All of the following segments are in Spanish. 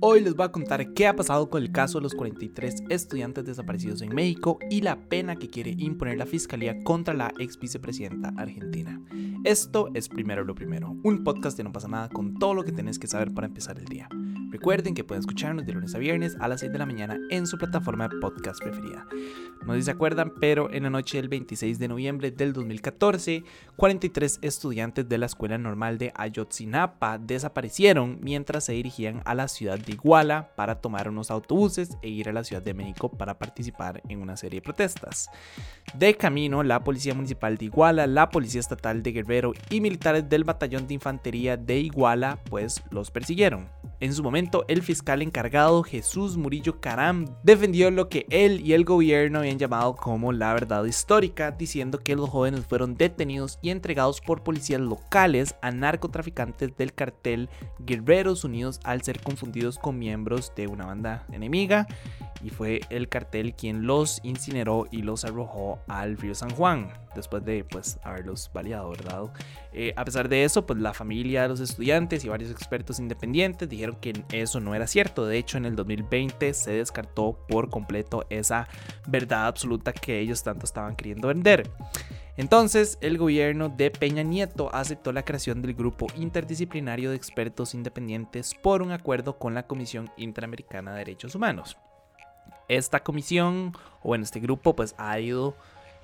Hoy les voy a contar qué ha pasado con el caso de los 43 estudiantes desaparecidos en México y la pena que quiere imponer la fiscalía contra la ex vicepresidenta argentina. Esto es Primero lo Primero, un podcast de No pasa nada con todo lo que tenés que saber para empezar el día. Recuerden que pueden escucharnos de lunes a viernes a las 6 de la mañana en su plataforma de podcast preferida. No sé si se acuerdan, pero en la noche del 26 de noviembre del 2014, 43 estudiantes de la Escuela Normal de Ayotzinapa desaparecieron mientras se dirigían a la ciudad de Iguala para tomar unos autobuses e ir a la Ciudad de México para participar en una serie de protestas. De camino, la Policía Municipal de Iguala, la Policía Estatal de Guerrero y militares del Batallón de Infantería de Iguala pues los persiguieron. En su momento, el fiscal encargado Jesús Murillo Caram defendió lo que él y el gobierno habían llamado como la verdad histórica, diciendo que los jóvenes fueron detenidos y entregados por policías locales a narcotraficantes del cartel Guerreros Unidos al ser confundidos con miembros de una banda enemiga y fue el cartel quien los incineró y los arrojó al río San Juan después de pues haberlos baleado, ¿verdad? Eh, a pesar de eso, pues la familia de los estudiantes y varios expertos independientes dijeron que eso no era cierto. De hecho, en el 2020 se descartó por completo esa verdad absoluta que ellos tanto estaban queriendo vender. Entonces, el gobierno de Peña Nieto aceptó la creación del grupo interdisciplinario de expertos independientes por un acuerdo con la Comisión Interamericana de Derechos Humanos. Esta comisión, o en este grupo, pues ha ido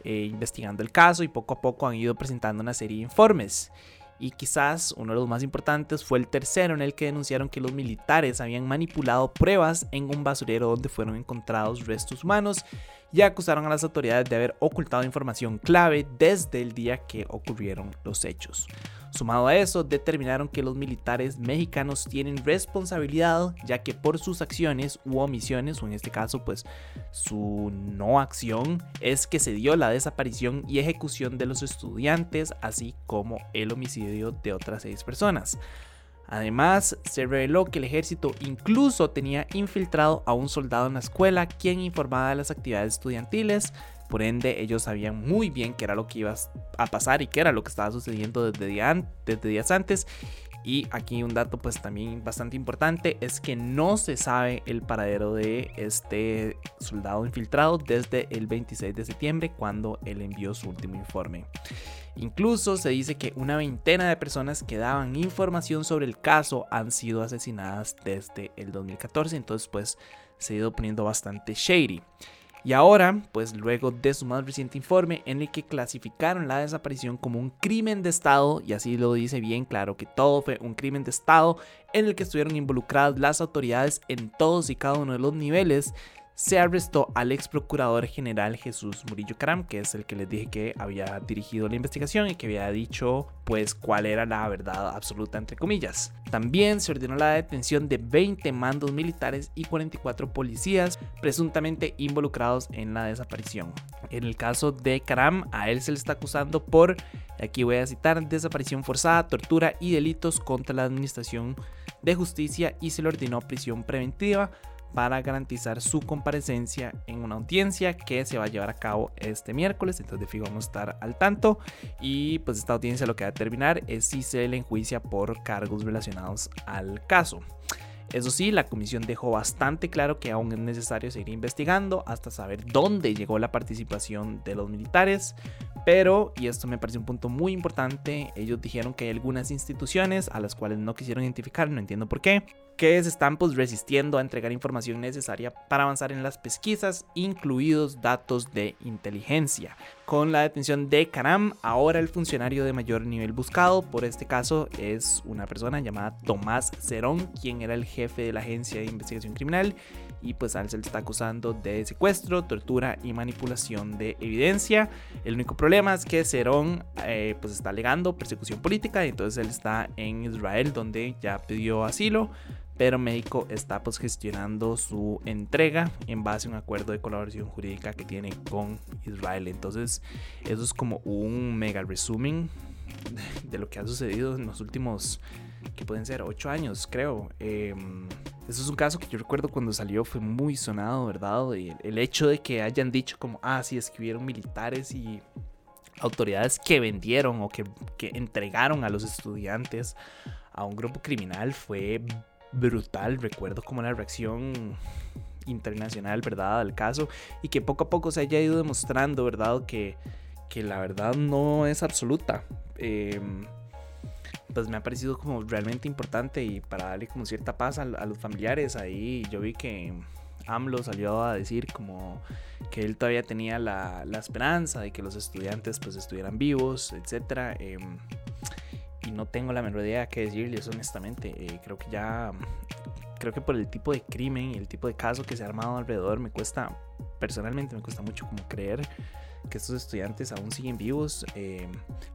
eh, investigando el caso y poco a poco han ido presentando una serie de informes. Y quizás uno de los más importantes fue el tercero en el que denunciaron que los militares habían manipulado pruebas en un basurero donde fueron encontrados restos humanos y acusaron a las autoridades de haber ocultado información clave desde el día que ocurrieron los hechos. Sumado a eso, determinaron que los militares mexicanos tienen responsabilidad ya que por sus acciones u omisiones, o en este caso pues su no acción, es que se dio la desaparición y ejecución de los estudiantes, así como el homicidio de otras seis personas. Además, se reveló que el ejército incluso tenía infiltrado a un soldado en la escuela quien informaba de las actividades estudiantiles, por ende, ellos sabían muy bien qué era lo que iba a pasar y qué era lo que estaba sucediendo desde, días antes. Y aquí un dato pues también bastante importante es que no se sabe el paradero de este soldado infiltrado desde el 26 de septiembre cuando él envió su último informe. Incluso se dice que una veintena de personas que daban información sobre el caso han sido asesinadas desde el 2014, entonces pues se ha ido poniendo bastante shady. Y ahora, pues luego de su más reciente informe en el que clasificaron la desaparición como un crimen de Estado, y así lo dice bien claro que todo fue un crimen de Estado en el que estuvieron involucradas las autoridades en todos y cada uno de los niveles, se arrestó al ex procurador general Jesús Murillo Caram, que es el que les dije que había dirigido la investigación y que había dicho pues cuál era la verdad absoluta entre comillas. También se ordenó la detención de 20 mandos militares y 44 policías presuntamente involucrados en la desaparición. En el caso de Caram, a él se le está acusando por, aquí voy a citar, desaparición forzada, tortura y delitos contra la administración de justicia y se le ordenó prisión preventiva para garantizar su comparecencia en una audiencia que se va a llevar a cabo este miércoles. Entonces, de fijo, vamos a estar al tanto. Y pues, esta audiencia lo que va a determinar es si se le enjuicia por cargos relacionados al caso. Eso sí, la comisión dejó bastante claro que aún es necesario seguir investigando hasta saber dónde llegó la participación de los militares. Pero, y esto me parece un punto muy importante, ellos dijeron que hay algunas instituciones a las cuales no quisieron identificar, no entiendo por qué, que se están pues resistiendo a entregar información necesaria para avanzar en las pesquisas, incluidos datos de inteligencia. Con la detención de Karam, ahora el funcionario de mayor nivel buscado por este caso es una persona llamada Tomás Cerón, quien era el jefe de la agencia de investigación criminal y pues a él se le está acusando de secuestro, tortura y manipulación de evidencia. El único problema es que Cerón eh, pues está alegando persecución política y entonces él está en Israel donde ya pidió asilo pero México está pues gestionando su entrega en base a un acuerdo de colaboración jurídica que tiene con Israel. Entonces, eso es como un mega resumen de lo que ha sucedido en los últimos, que pueden ser, ocho años, creo. Em, eso es un caso que yo recuerdo cuando salió fue muy sonado, ¿verdad? El hecho de que hayan dicho como, ah, sí, escribieron militares y autoridades que vendieron o que, que entregaron a los estudiantes a un grupo criminal fue brutal. Recuerdo como la reacción internacional, ¿verdad? Al caso y que poco a poco se haya ido demostrando, ¿verdad? Que, que la verdad no es absoluta. Em, pues me ha parecido como realmente importante y para darle como cierta paz a, los familiares ahí yo vi que AMLO salió a decir como que él todavía tenía la, la esperanza de que los estudiantes pues estuvieran vivos, etc. y no tengo la menor idea qué decirles honestamente. Eh, creo que ya, creo que por el tipo de crimen y el tipo de caso que se ha armado alrededor me cuesta, personalmente me cuesta mucho como creer que estos estudiantes aún siguen vivos, eh,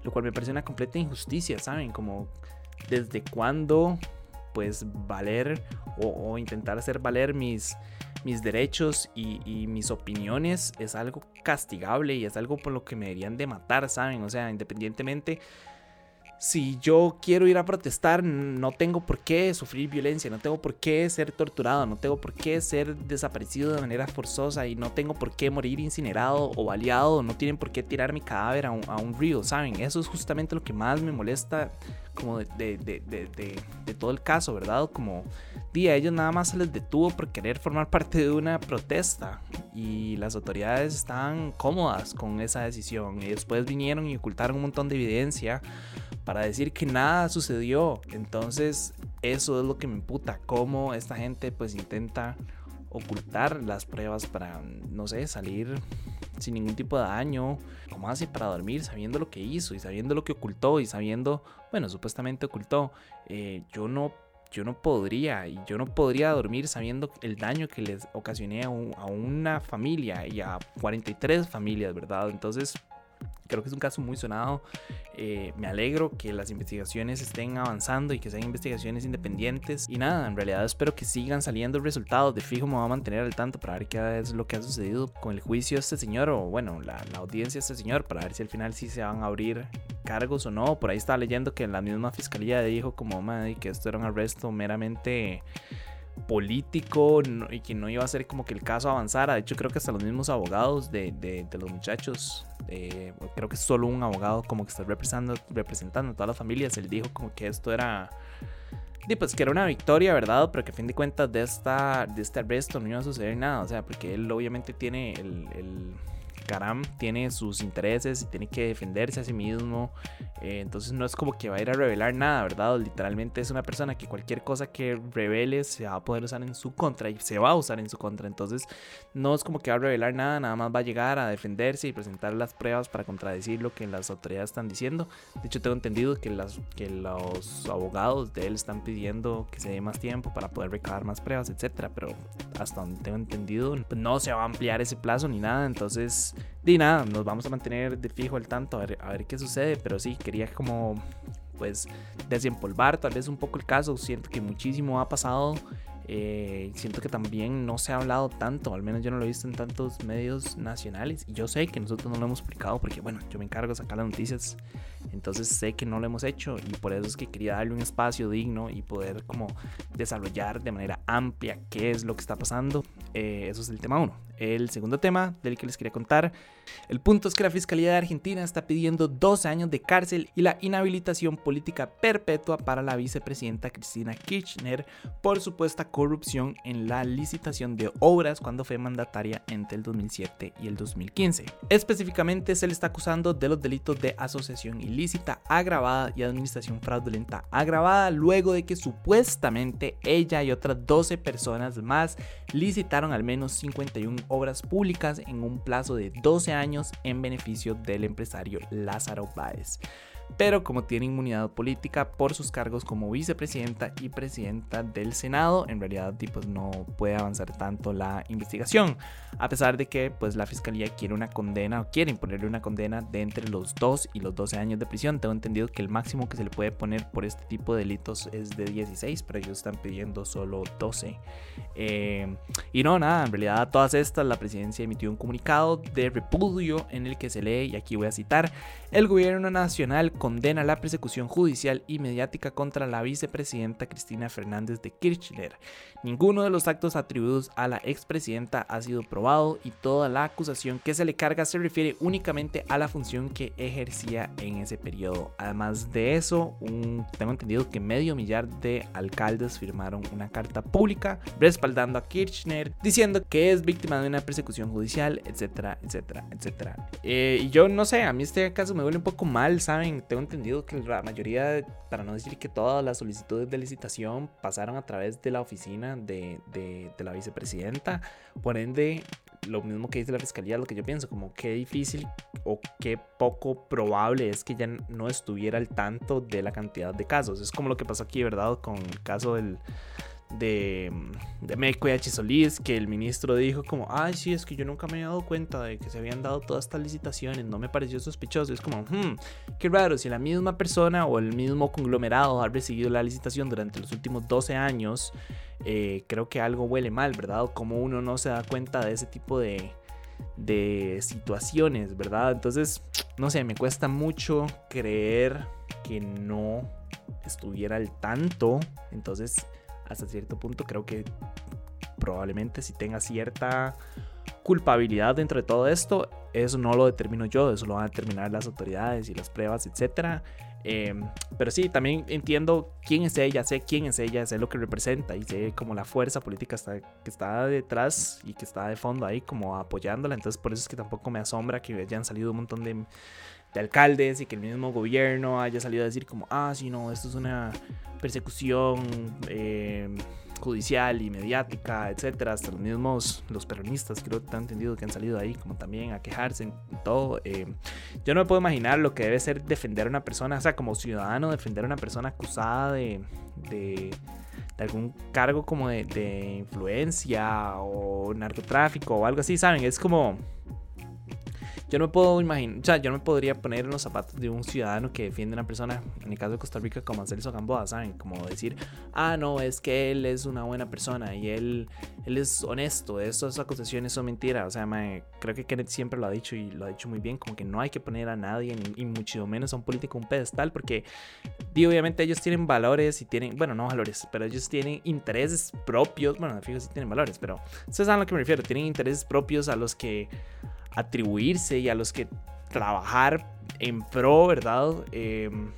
lo cual me parece una completa injusticia, ¿saben? Como desde cuándo pues valer o, intentar hacer valer mis, mis derechos y, y, mis opiniones es algo castigable y es algo por lo que me deberían de matar, ¿saben? O sea, independientemente si yo quiero ir a protestar, no tengo por qué sufrir violencia, no tengo por qué ser torturado, no tengo por qué ser desaparecido de manera forzosa y no tengo por qué morir incinerado o baleado, no tienen por qué tirar mi cadáver a un, río, ¿saben? Eso es justamente lo que más me molesta como de, todo el caso, ¿verdad? Como, día, ellos nada más se les detuvo por querer formar parte de una protesta y las autoridades estaban cómodas con esa decisión y después vinieron y ocultaron un montón de evidencia para decir que nada sucedió. Entonces, eso es lo que me imputa, cómo esta gente pues intenta ocultar las pruebas para, no sé, salir sin ningún tipo de daño. ¿Cómo hace para dormir sabiendo lo que hizo y sabiendo lo que ocultó y sabiendo, bueno, supuestamente ocultó? Eh, yo no yo no podría, y yo no podría dormir sabiendo el daño que les ocasioné a, a, una familia y a 43 familias, ¿verdad? Entonces, Creo que es un caso muy sonado. Eh, me alegro que las investigaciones estén avanzando y que sean investigaciones independientes. Y nada, en realidad espero que sigan saliendo resultados. De fijo me voy a mantener al tanto para ver qué es lo que ha sucedido con el juicio de este señor o bueno, la, audiencia de este señor para ver si al final sí se van a abrir cargos o no. Por ahí estaba leyendo que la misma fiscalía dijo como que esto era un arresto meramente político y que no iba a ser como que el caso avanzara. De hecho, creo que hasta los mismos abogados de, los muchachos, eh, creo que solo un abogado como que está representando, representando a todas las familias, él dijo como que esto era... Pues que era una victoria, ¿verdad? Pero que a fin de cuentas de, esta, de este arresto no iba a suceder nada. O sea, porque él obviamente tiene el Karam tiene sus intereses y tiene que defenderse a sí mismo. Eh, entonces no es como que va a ir a revelar nada, ¿verdad? Literalmente es una persona que cualquier cosa que revele se va a poder usar en su contra y se va a usar en su contra. Entonces no es como que va a revelar nada, nada más va a llegar a defenderse y presentar las pruebas para contradecir lo que las autoridades están diciendo. De hecho tengo entendido que, las, que los abogados de él están pidiendo que se dé más tiempo para poder recabar más pruebas, etcétera. Pero hasta donde tengo entendido no se va a ampliar ese plazo ni nada. Entonces y nada, nos vamos a mantener de fijo al tanto a ver, qué sucede, pero sí, quería como pues desempolvar tal vez un poco el caso, siento que muchísimo ha pasado eh, siento que también no se ha hablado tanto, al menos yo no lo he visto en tantos medios nacionales. Y yo sé que nosotros no lo hemos explicado porque, bueno, yo me encargo de sacar las noticias. Entonces sé que no lo hemos hecho y por eso es que quería darle un espacio digno y poder como desarrollar de manera amplia qué es lo que está pasando. Eh, eso es el tema 1. El segundo tema del que les quería contar, el punto es que la Fiscalía de Argentina está pidiendo 12 años de cárcel y la inhabilitación política perpetua para la vicepresidenta Cristina Kirchner por supuesta corrupción en la licitación de obras cuando fue mandataria entre el 2007 y el 2015. Específicamente se le está acusando de los delitos de asociación ilícita agravada y administración fraudulenta agravada luego de que supuestamente ella y otras 12 personas más licitaron al menos 51 obras públicas en un plazo de 12 años en beneficio del empresario Lázaro Báez pero como tiene inmunidad política por sus cargos como vicepresidenta y presidenta del Senado, en realidad pues, no puede avanzar tanto la investigación, a pesar de que pues, la fiscalía quiere una condena o quiere imponerle una condena de entre los 2 y los 12 años de prisión. Tengo entendido que el máximo que se le puede poner por este tipo de delitos es de 16, pero ellos están pidiendo solo 12. Eh, y no, nada, en realidad a todas estas la presidencia emitió un comunicado de repudio en el que se lee, y aquí voy a citar, el gobierno nacional condena la persecución judicial y mediática contra la vicepresidenta Cristina Fernández de Kirchner. Ninguno de los actos atribuidos a la expresidenta ha sido probado y toda la acusación que se le carga se refiere únicamente a la función que ejercía en ese periodo. Además de eso, tengo entendido que medio millar de alcaldes firmaron una carta pública respaldando a Kirchner, diciendo que es víctima de una persecución judicial, etcétera, etcétera, etcétera. Eh, y yo no sé, a mí este caso me duele un poco mal, ¿saben? Tengo entendido que la mayoría, para no decir que todas las solicitudes de licitación pasaron a través de la oficina de, de, la vicepresidenta. Por ende, lo mismo que dice la fiscalía, lo que yo pienso, como qué difícil o qué poco probable es que ya no estuviera al tanto de la cantidad de casos. Es como lo que pasó aquí, ¿verdad? Con el caso del, de, de Meco y Solís, que el ministro dijo como, ay, sí, es que yo nunca me había dado cuenta de que se habían dado todas estas licitaciones, no me pareció sospechoso. Es como, hmm, qué raro, si la misma persona o el mismo conglomerado ha recibido la licitación durante los últimos 12 años, eh, creo que algo huele mal, ¿verdad? Como uno no se da cuenta de ese tipo de, de situaciones, ¿verdad? Entonces, no sé, me cuesta mucho creer que no estuviera al tanto. Entonces, hasta cierto punto creo que probablemente si tenga cierta culpabilidad dentro de todo esto, eso no lo determino yo, eso lo van a determinar las autoridades y las pruebas, etcétera. Em, pero sí, también entiendo quién es ella, sé quién es ella, sé lo que representa y sé como la fuerza política está, que está detrás y que está de fondo ahí como apoyándola. Entonces por eso es que tampoco me asombra que hayan salido un montón de, de alcaldes y que el mismo gobierno haya salido a decir como, ah, sí, no, esto es una persecución eh, judicial y mediática, etcétera, hasta los mismos los peronistas creo que han entendido que han salido ahí como también a quejarse y todo. Eh, yo no me puedo imaginar lo que debe ser defender a una persona, o sea, como ciudadano defender a una persona acusada de, de, algún cargo como de influencia o narcotráfico o algo así, ¿saben? Es como yo no me puedo imaginar, o sea, yo no me podría poner en los zapatos de un ciudadano que defiende a una persona, en el caso de Costa Rica, como Celso Gamboa, ¿saben? Como decir, ah, no, es que él es una buena persona y él, él es honesto, esas acusaciones son mentiras. O sea, creo que Kenneth siempre lo ha dicho y lo ha dicho muy bien, como que no hay que poner a nadie, y mucho menos a un político un pedestal, porque, obviamente ellos tienen valores y tienen, bueno, no valores, pero ellos tienen intereses propios, bueno, fijo sí tienen valores, pero ustedes saben a lo que me refiero, tienen intereses propios a los que atribuirse y a los que trabajar en pro, ¿verdad? Em,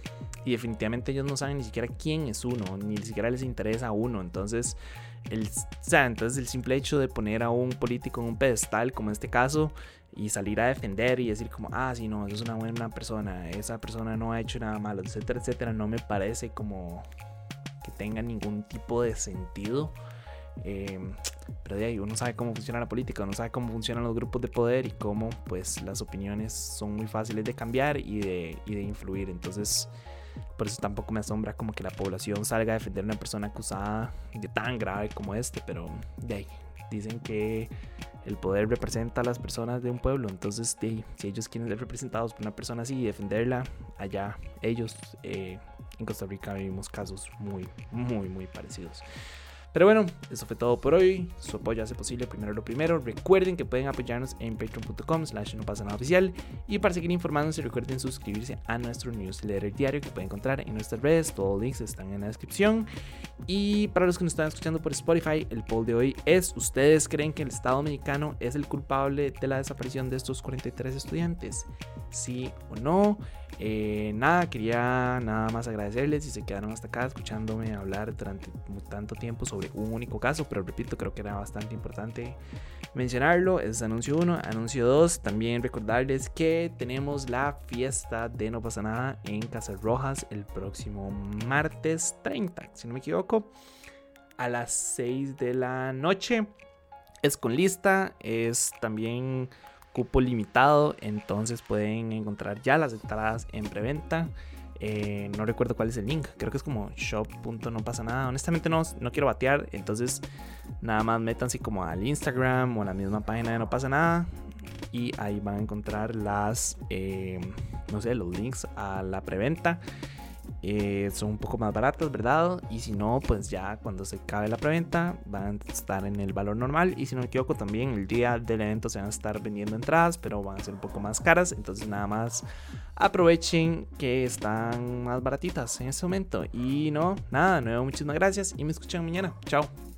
y definitivamente ellos no saben ni siquiera quién es uno, ni siquiera les interesa a uno. Entonces, el, entonces el simple hecho de poner a un político en un pedestal, como en este caso, y salir a defender y decir como, ah, sí, no, eso es una buena persona, esa persona no ha hecho nada malo, etcétera, etcétera, no me parece como que tenga ningún tipo de sentido. Em, pero de ahí uno sabe cómo funciona la política, uno sabe cómo funcionan los grupos de poder y cómo pues las opiniones son muy fáciles de cambiar y de, y de influir. Entonces, por eso tampoco me asombra como que la población salga a defender a una persona acusada de tan grave como este, pero de ahí dicen que el poder representa a las personas de un pueblo, entonces de, si ellos quieren ser representados por una persona así y defenderla, allá ellos eh, en Costa Rica vivimos casos muy, muy, muy parecidos. Pero bueno, eso fue todo por hoy. Su apoyo hace posible primero lo primero. Recuerden que pueden apoyarnos en patreon.com slash no pasa nada oficial. Y para seguir informándose recuerden suscribirse a nuestro newsletter diario que pueden encontrar en nuestras redes. Todos los links están en la descripción. Y para los que nos están escuchando por Spotify, el poll de hoy es, ¿ustedes creen que el Estado mexicano es el culpable de la desaparición de estos 43 estudiantes? ¿Sí o no? Eh, nada, quería nada más agradecerles si se quedaron hasta acá escuchándome hablar durante tanto tiempo sobre un único caso, pero repito, creo que era bastante importante mencionarlo. Es anuncio 1, anuncio 2. También recordarles que tenemos la fiesta de No pasa nada en Casas Rojas el próximo martes 30, si no me a las 6 de la noche. Es con lista, es también cupo limitado, entonces pueden encontrar ya las entradas en preventa. Eh, no recuerdo cuál es el link, creo que es como shop. no pasa nada. Honestamente no, no quiero batear, entonces nada más métanse como al Instagram o a la misma página de no pasa nada y ahí van a encontrar las, eh, no sé, los links a la preventa. Eh, son un poco más baratas, ¿verdad? Y si no, pues ya cuando se acabe la preventa van a estar en el valor normal. Y si no me equivoco, también el día del evento se van a estar vendiendo entradas, pero van a ser un poco más caras. Entonces nada más aprovechen que están más baratitas en este momento. Y no, nada, nuevo, muchísimas gracias y me escuchan mañana. Chao.